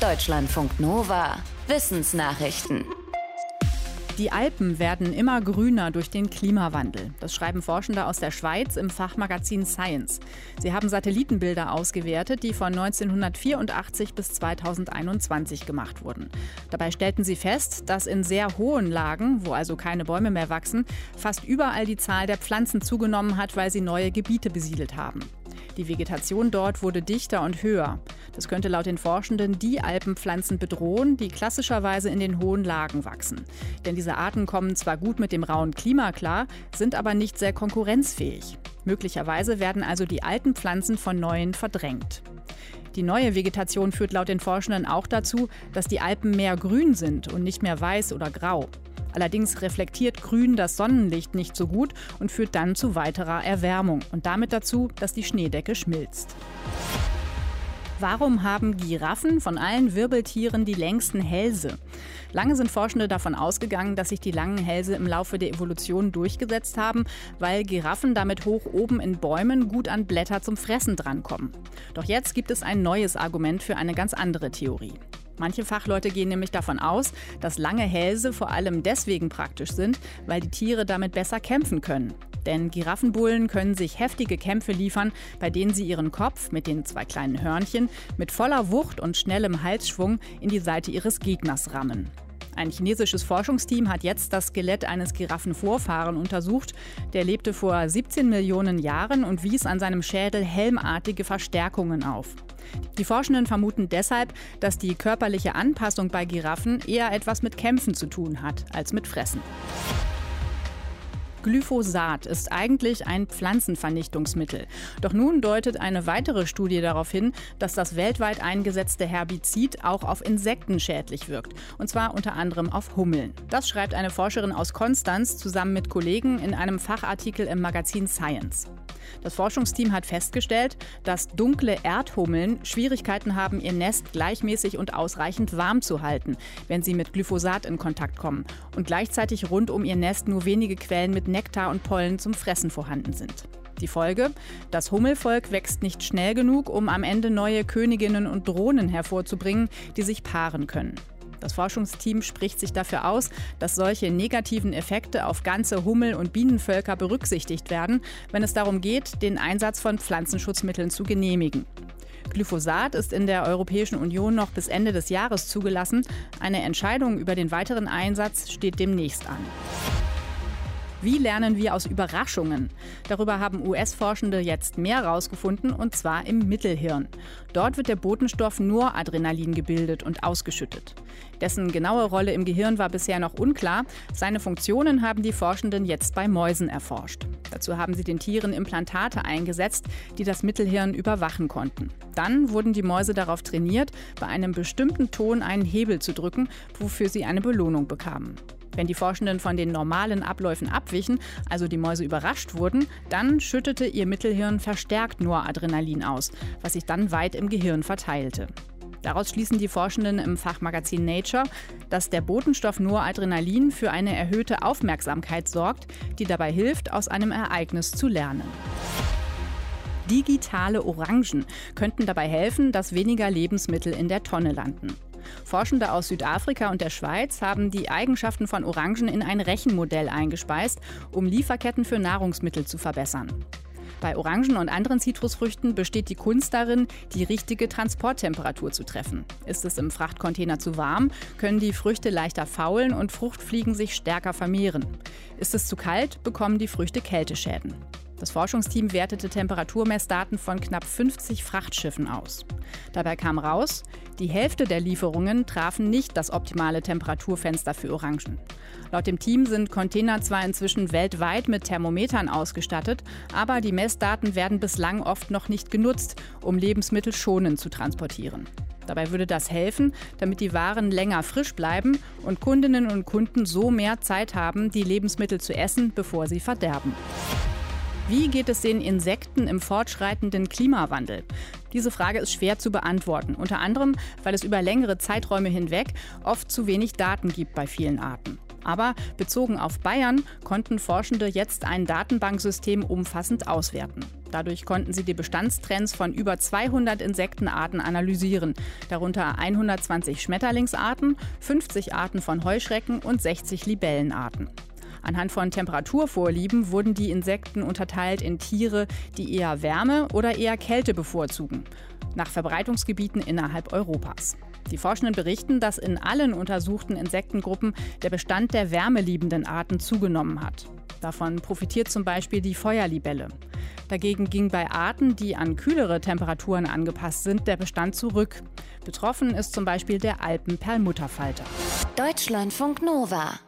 Deutschlandfunk Nova. Wissensnachrichten. Die Alpen werden immer grüner durch den Klimawandel. Das schreiben Forschende aus der Schweiz im Fachmagazin Science. Sie haben Satellitenbilder ausgewertet, die von 1984 bis 2021 gemacht wurden. Dabei stellten sie fest, dass in sehr hohen Lagen, wo also keine Bäume mehr wachsen, fast überall die Zahl der Pflanzen zugenommen hat, weil sie neue Gebiete besiedelt haben. Die Vegetation dort wurde dichter und höher. Das könnte laut den Forschenden die Alpenpflanzen bedrohen, die klassischerweise in den hohen Lagen wachsen. Denn diese Arten kommen zwar gut mit dem rauen Klima klar, sind aber nicht sehr konkurrenzfähig. Möglicherweise werden also die alten Pflanzen von neuen verdrängt. Die neue Vegetation führt laut den Forschenden auch dazu, dass die Alpen mehr grün sind und nicht mehr weiß oder grau. Allerdings reflektiert Grün das Sonnenlicht nicht so gut und führt dann zu weiterer Erwärmung und damit dazu, dass die Schneedecke schmilzt. Warum haben Giraffen von allen Wirbeltieren die längsten Hälse? Lange sind Forschende davon ausgegangen, dass sich die langen Hälse im Laufe der Evolution durchgesetzt haben, weil Giraffen damit hoch oben in Bäumen gut an Blätter zum Fressen drankommen. Doch jetzt gibt es ein neues Argument für eine ganz andere Theorie. Manche Fachleute gehen nämlich davon aus, dass lange Hälse vor allem deswegen praktisch sind, weil die Tiere damit besser kämpfen können. Denn Giraffenbullen können sich heftige Kämpfe liefern, bei denen sie ihren Kopf mit den zwei kleinen Hörnchen mit voller Wucht und schnellem Halsschwung in die Seite ihres Gegners rammen. Ein chinesisches Forschungsteam hat jetzt das Skelett eines Giraffenvorfahren untersucht. Der lebte vor 17 Millionen Jahren und wies an seinem Schädel helmartige Verstärkungen auf. Die Forschenden vermuten deshalb, dass die körperliche Anpassung bei Giraffen eher etwas mit Kämpfen zu tun hat als mit Fressen. Glyphosat ist eigentlich ein Pflanzenvernichtungsmittel. Doch nun deutet eine weitere Studie darauf hin, dass das weltweit eingesetzte Herbizid auch auf Insekten schädlich wirkt. Und zwar unter anderem auf Hummeln. Das schreibt eine Forscherin aus Konstanz zusammen mit Kollegen in einem Fachartikel im Magazin Science. Das Forschungsteam hat festgestellt, dass dunkle Erdhummeln Schwierigkeiten haben, ihr Nest gleichmäßig und ausreichend warm zu halten, wenn sie mit Glyphosat in Kontakt kommen und gleichzeitig rund um ihr Nest nur wenige Quellen mit Nektar und Pollen zum Fressen vorhanden sind. Die Folge? Das Hummelvolk wächst nicht schnell genug, um am Ende neue Königinnen und Drohnen hervorzubringen, die sich paaren können. Das Forschungsteam spricht sich dafür aus, dass solche negativen Effekte auf ganze Hummel- und Bienenvölker berücksichtigt werden, wenn es darum geht, den Einsatz von Pflanzenschutzmitteln zu genehmigen. Glyphosat ist in der Europäischen Union noch bis Ende des Jahres zugelassen. Eine Entscheidung über den weiteren Einsatz steht demnächst an. Wie lernen wir aus Überraschungen? Darüber haben US-Forschende jetzt mehr herausgefunden, und zwar im Mittelhirn. Dort wird der Botenstoff Noradrenalin gebildet und ausgeschüttet. Dessen genaue Rolle im Gehirn war bisher noch unklar. Seine Funktionen haben die Forschenden jetzt bei Mäusen erforscht. Dazu haben sie den Tieren Implantate eingesetzt, die das Mittelhirn überwachen konnten. Dann wurden die Mäuse darauf trainiert, bei einem bestimmten Ton einen Hebel zu drücken, wofür sie eine Belohnung bekamen. Wenn die Forschenden von den normalen Abläufen abwichen, also die Mäuse überrascht wurden, dann schüttete ihr Mittelhirn verstärkt Noradrenalin aus, was sich dann weit im Gehirn verteilte. Daraus schließen die Forschenden im Fachmagazin Nature, dass der Botenstoff Noradrenalin für eine erhöhte Aufmerksamkeit sorgt, die dabei hilft, aus einem Ereignis zu lernen. Digitale Orangen könnten dabei helfen, dass weniger Lebensmittel in der Tonne landen. Forschende aus Südafrika und der Schweiz haben die Eigenschaften von Orangen in ein Rechenmodell eingespeist, um Lieferketten für Nahrungsmittel zu verbessern. Bei Orangen und anderen Zitrusfrüchten besteht die Kunst darin, die richtige Transporttemperatur zu treffen. Ist es im Frachtcontainer zu warm, können die Früchte leichter faulen und Fruchtfliegen sich stärker vermehren. Ist es zu kalt, bekommen die Früchte Kälteschäden. Das Forschungsteam wertete Temperaturmessdaten von knapp 50 Frachtschiffen aus. Dabei kam raus, die Hälfte der Lieferungen trafen nicht das optimale Temperaturfenster für Orangen. Laut dem Team sind Container zwar inzwischen weltweit mit Thermometern ausgestattet, aber die Messdaten werden bislang oft noch nicht genutzt, um Lebensmittel schonend zu transportieren. Dabei würde das helfen, damit die Waren länger frisch bleiben und Kundinnen und Kunden so mehr Zeit haben, die Lebensmittel zu essen, bevor sie verderben. Wie geht es den Insekten im fortschreitenden Klimawandel? Diese Frage ist schwer zu beantworten, unter anderem, weil es über längere Zeiträume hinweg oft zu wenig Daten gibt bei vielen Arten. Aber bezogen auf Bayern konnten Forschende jetzt ein Datenbanksystem umfassend auswerten. Dadurch konnten sie die Bestandstrends von über 200 Insektenarten analysieren, darunter 120 Schmetterlingsarten, 50 Arten von Heuschrecken und 60 Libellenarten. Anhand von Temperaturvorlieben wurden die Insekten unterteilt in Tiere, die eher Wärme oder eher Kälte bevorzugen, nach Verbreitungsgebieten innerhalb Europas. Die Forschenden berichten, dass in allen untersuchten Insektengruppen der Bestand der wärmeliebenden Arten zugenommen hat. Davon profitiert zum Beispiel die Feuerlibelle. Dagegen ging bei Arten, die an kühlere Temperaturen angepasst sind, der Bestand zurück. Betroffen ist zum Beispiel der Alpenperlmutterfalter. Deutschlandfunk Nova